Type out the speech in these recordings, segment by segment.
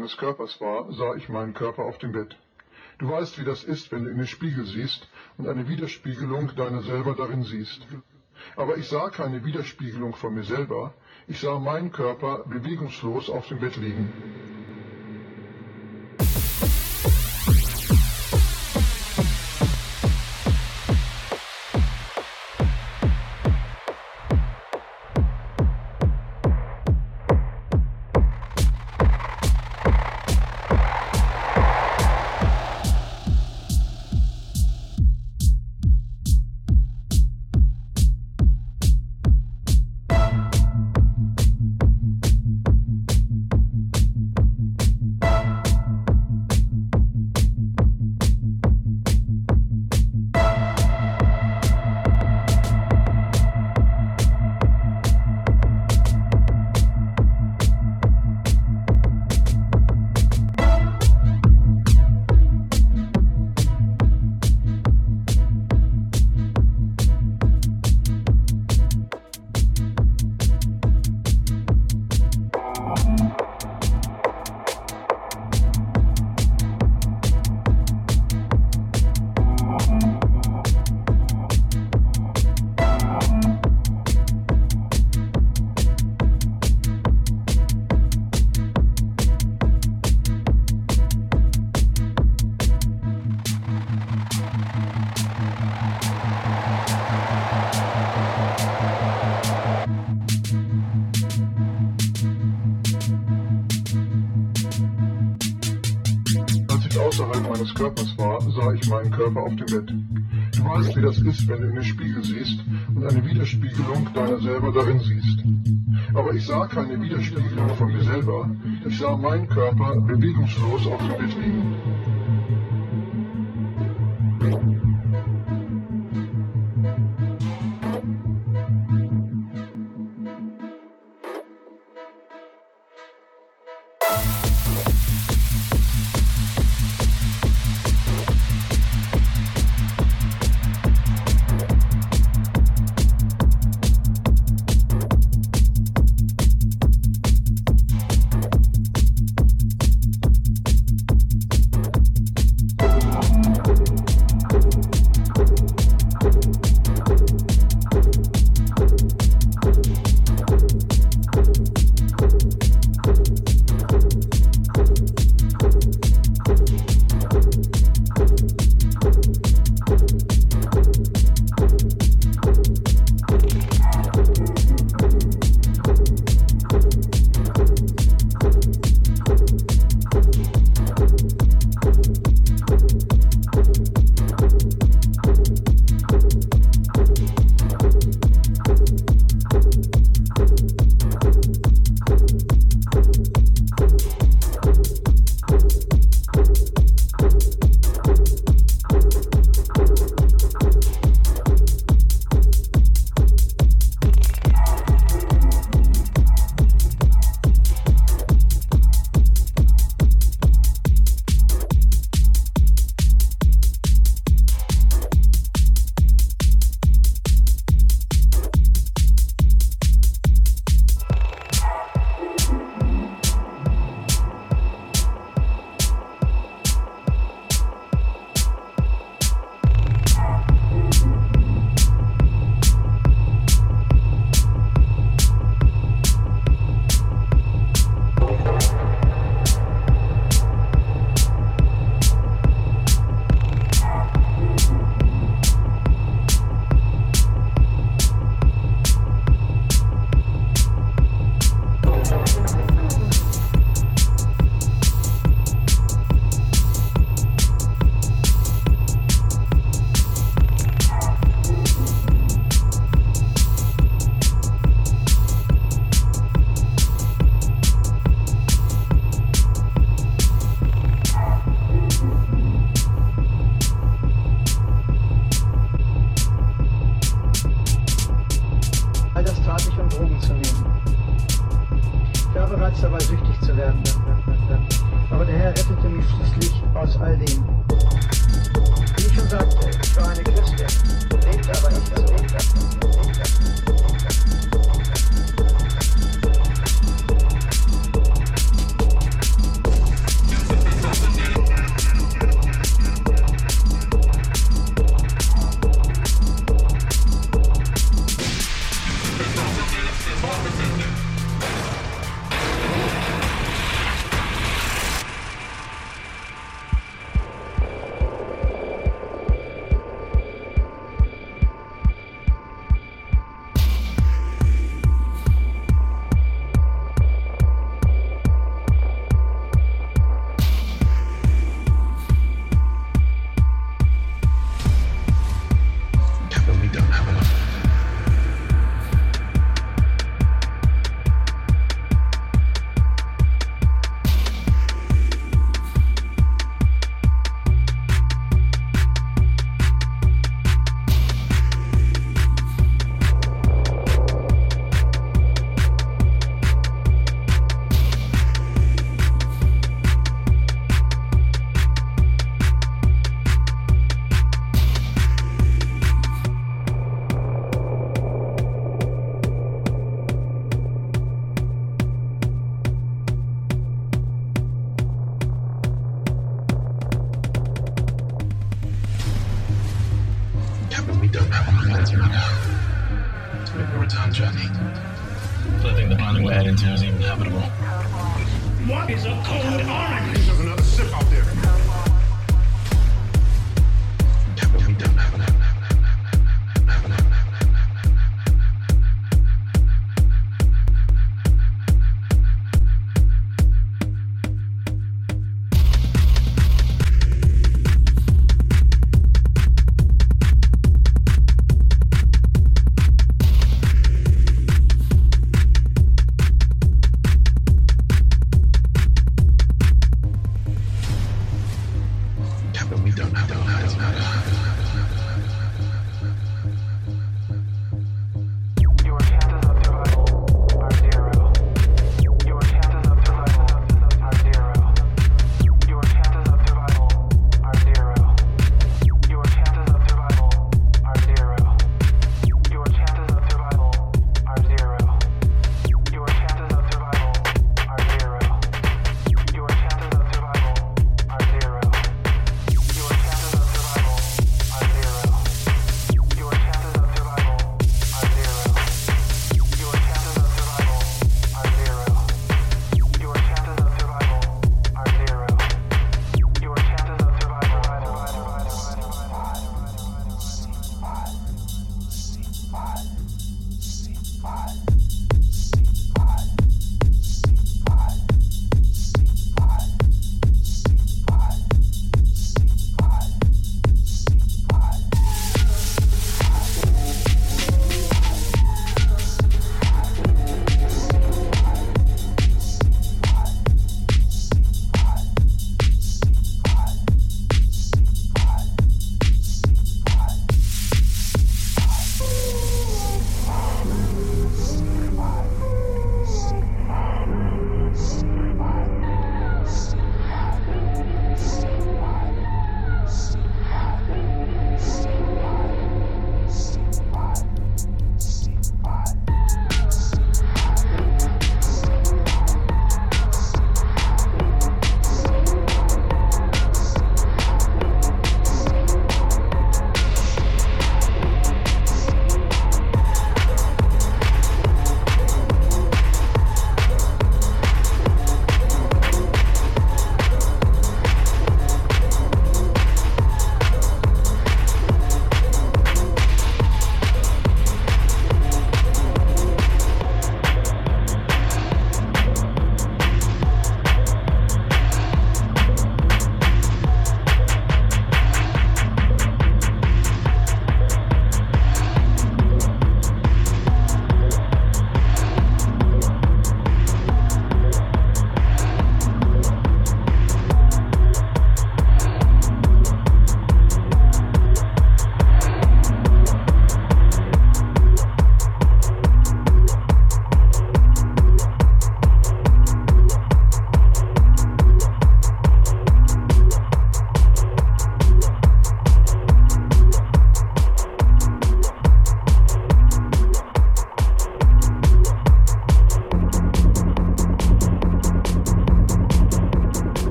meines Körpers war, sah ich meinen Körper auf dem Bett. Du weißt, wie das ist, wenn du in den Spiegel siehst und eine Widerspiegelung deiner selber darin siehst. Aber ich sah keine Widerspiegelung von mir selber, ich sah meinen Körper bewegungslos auf dem Bett liegen. Wenn du in den Spiegel siehst und eine Widerspiegelung deiner selber darin siehst. Aber ich sah keine Widerspiegelung von mir selber. Ich sah meinen Körper bewegungslos auf dem Bett liegen.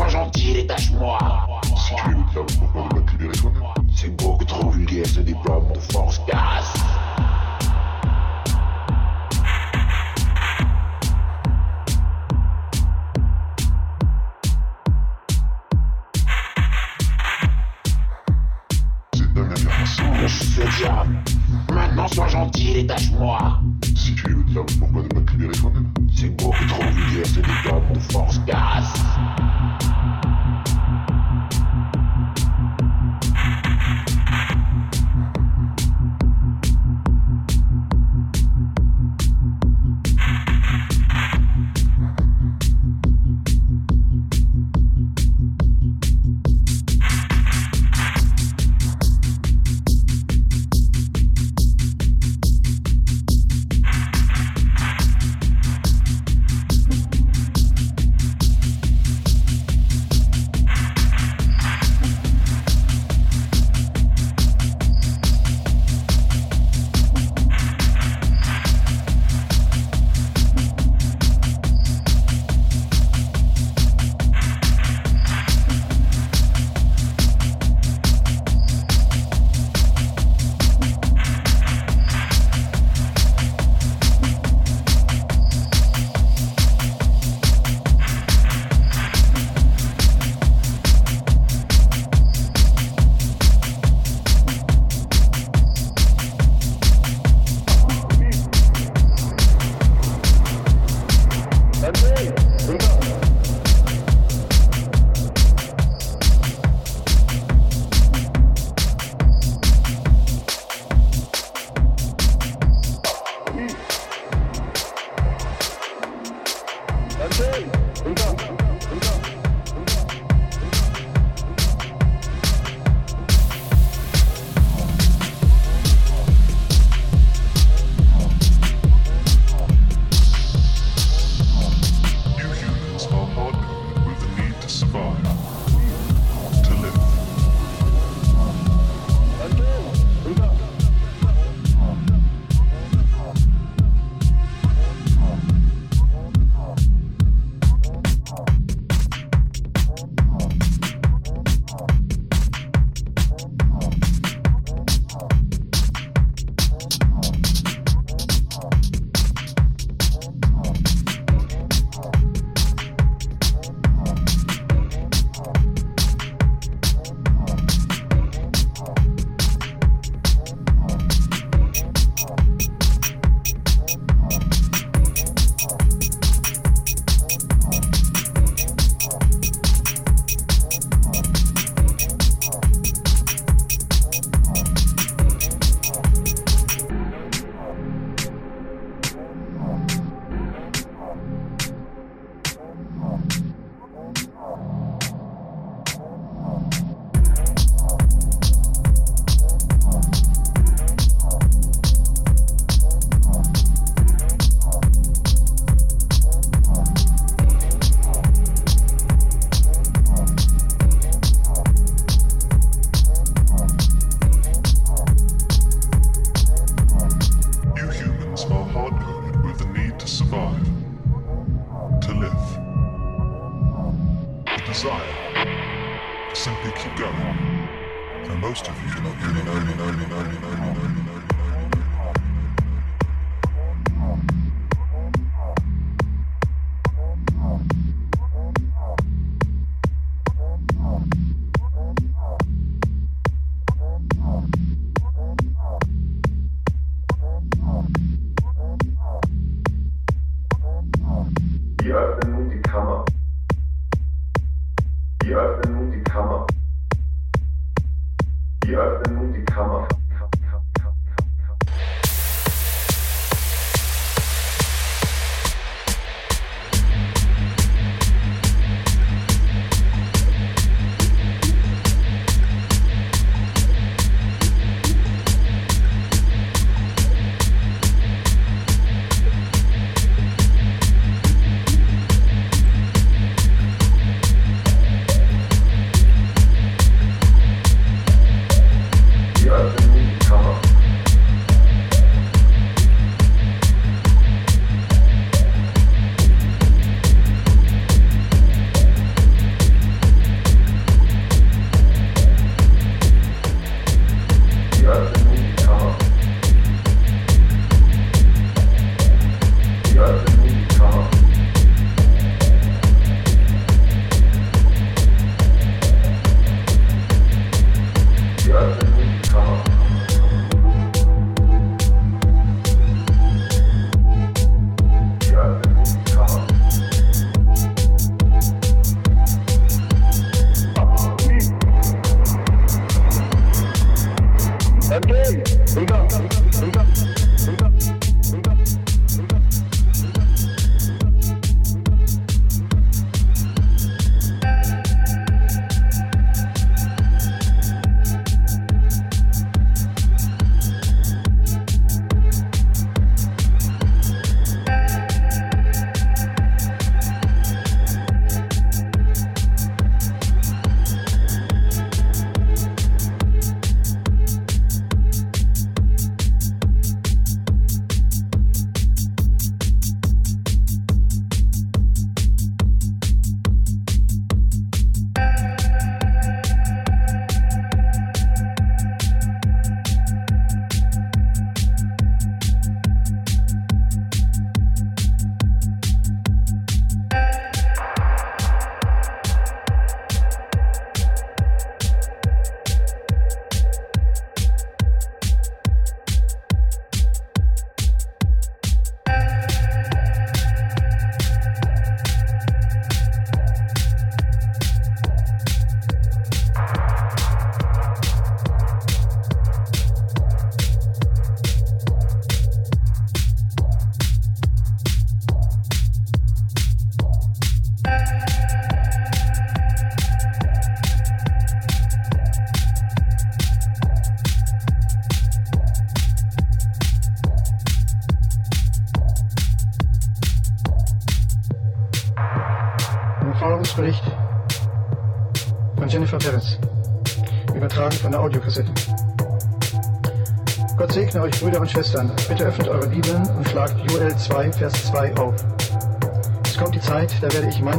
sois gentil, détache-moi. Si tu es le diable, pourquoi ne pas toi-même C'est beaucoup trop vulgaire ce diplôme de force casse.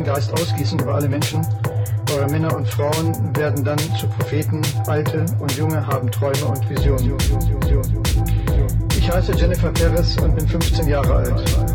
euren Geist ausgießen über alle Menschen. Eure Männer und Frauen werden dann zu Propheten, alte und junge haben Träume und Visionen. Ich heiße Jennifer Perez und bin 15 Jahre alt.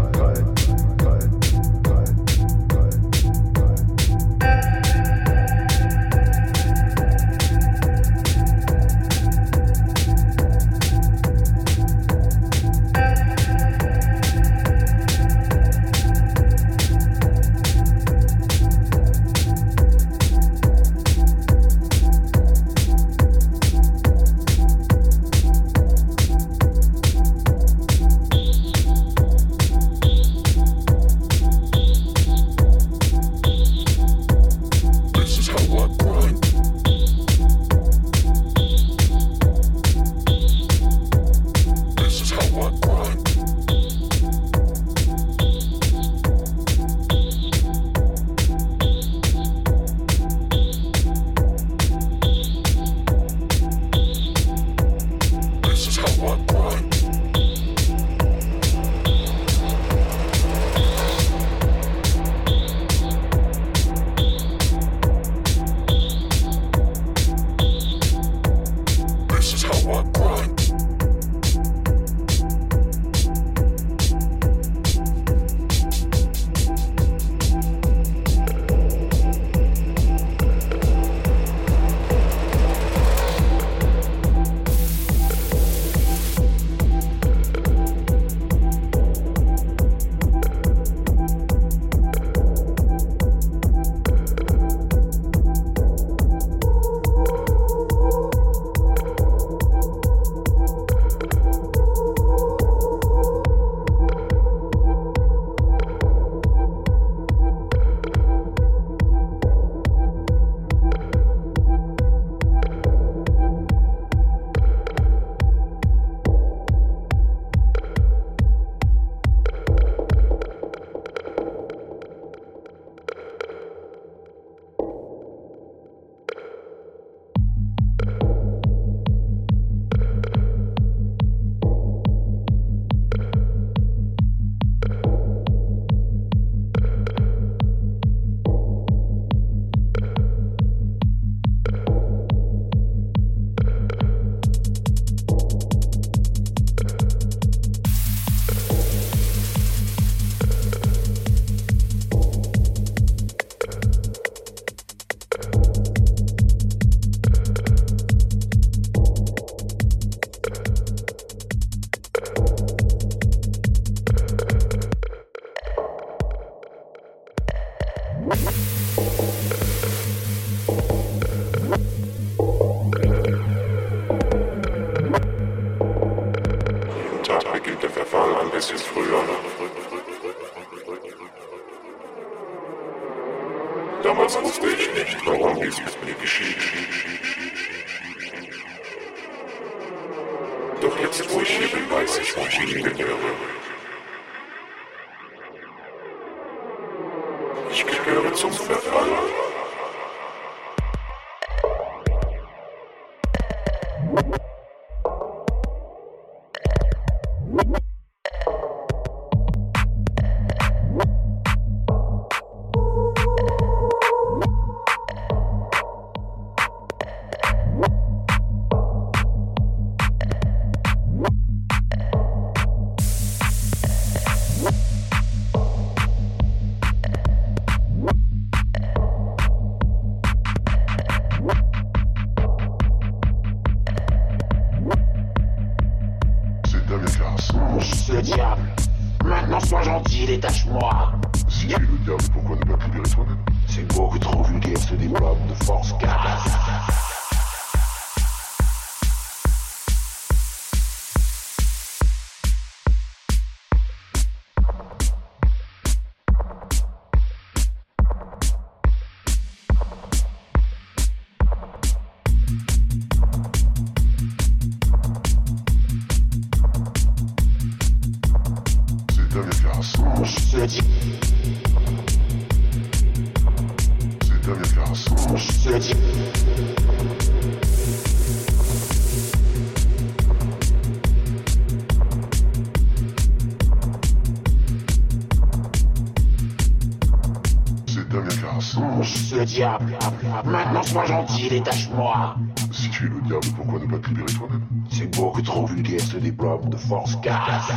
false gods.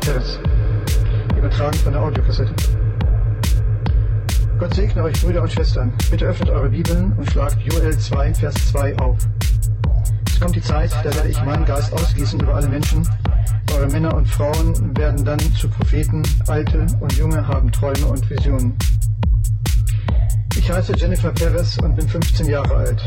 Perez, übertragen von der Audiokassette. Gott segne euch, Brüder und Schwestern. Bitte öffnet eure Bibeln und schlagt Joel 2, Vers 2 auf. Es kommt die Zeit, da werde ich meinen Geist ausgießen über alle Menschen. Eure Männer und Frauen werden dann zu Propheten, Alte und Junge haben Träume und Visionen. Ich heiße Jennifer Perez und bin 15 Jahre alt.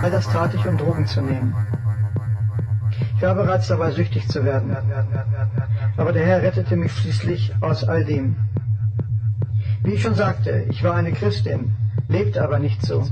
All das tat ich, um Drogen zu nehmen. Ich war bereits dabei, süchtig zu werden. Aber der Herr rettete mich schließlich aus all dem. Wie ich schon sagte, ich war eine Christin, lebte aber nicht so.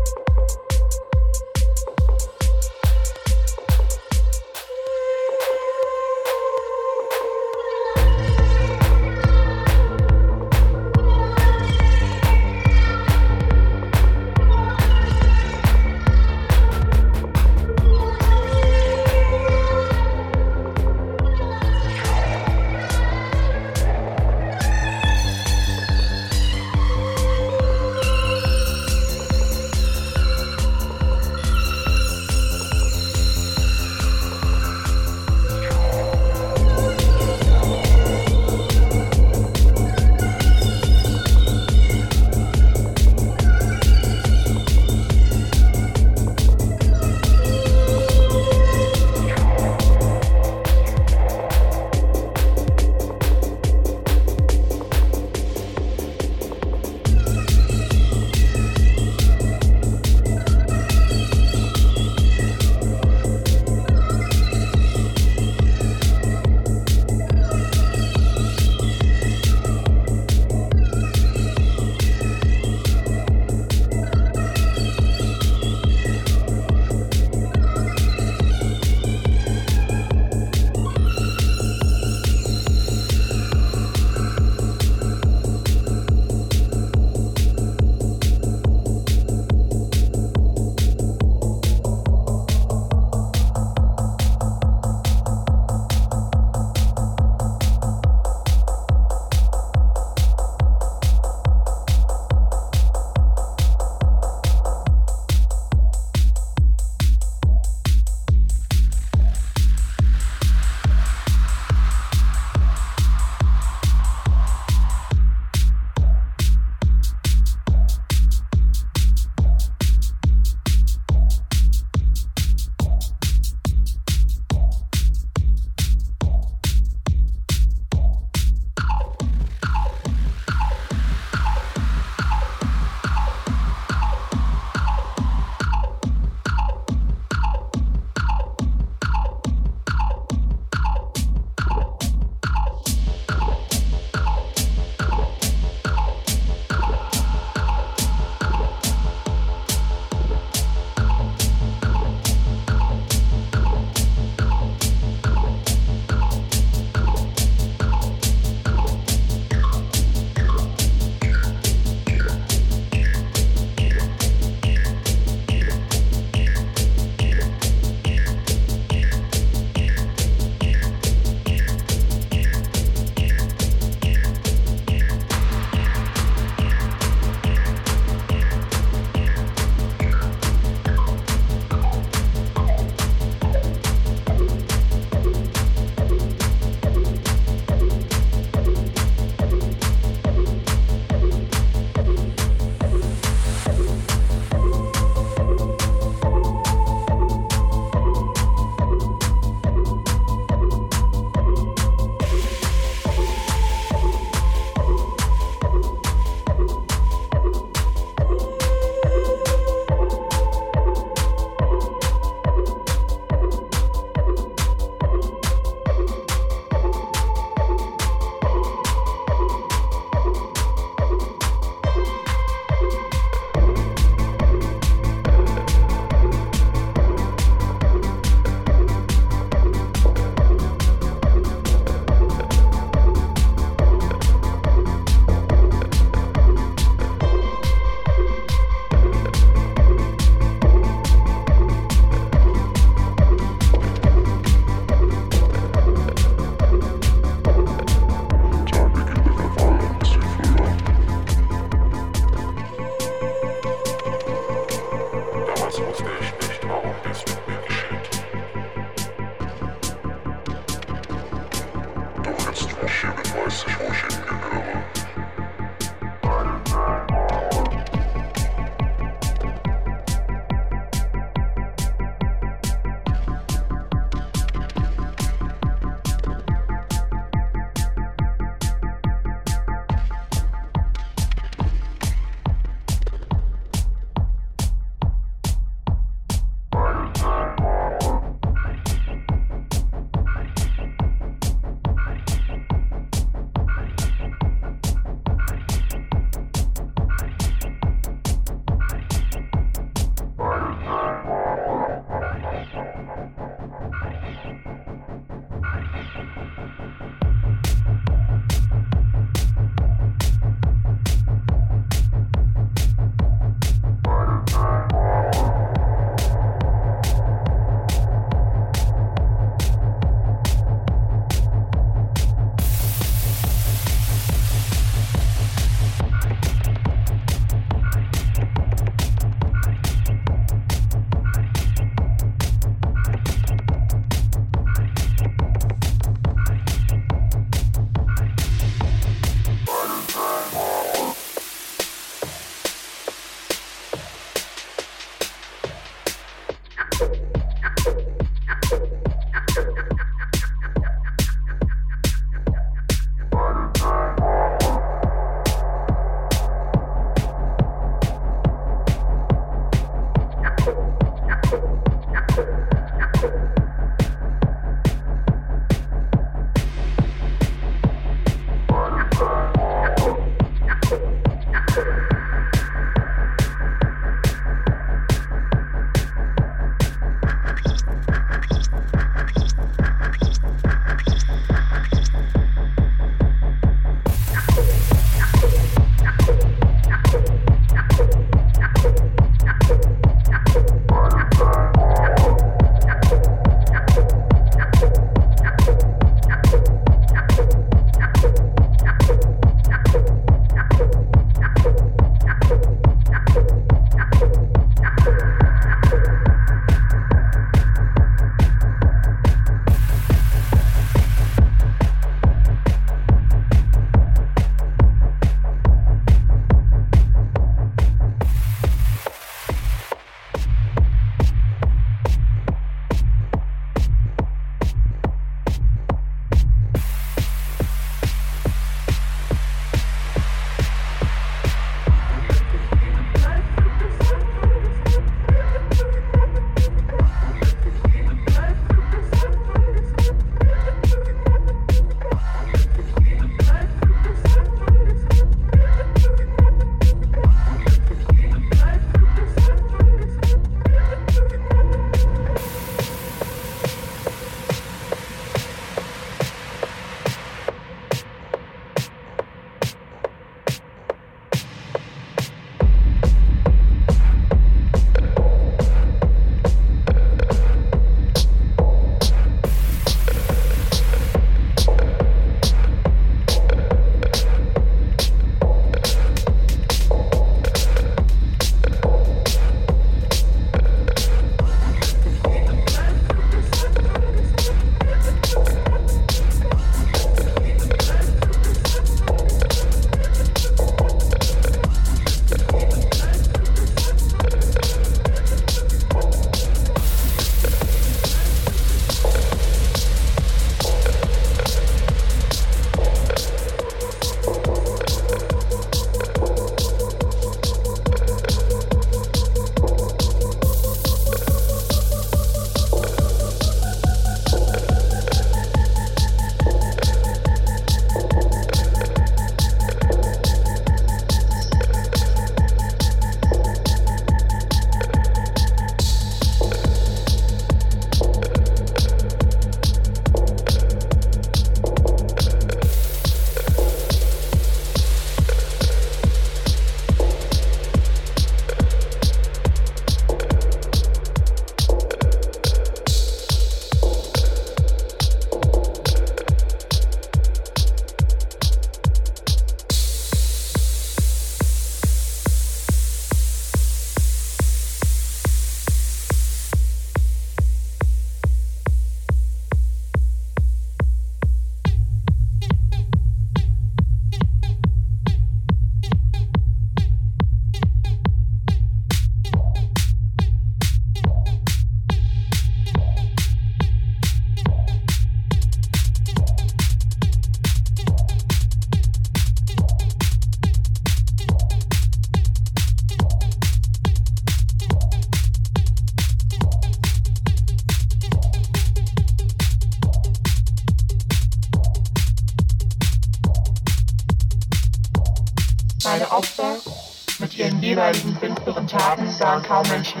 comments.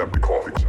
every coffee.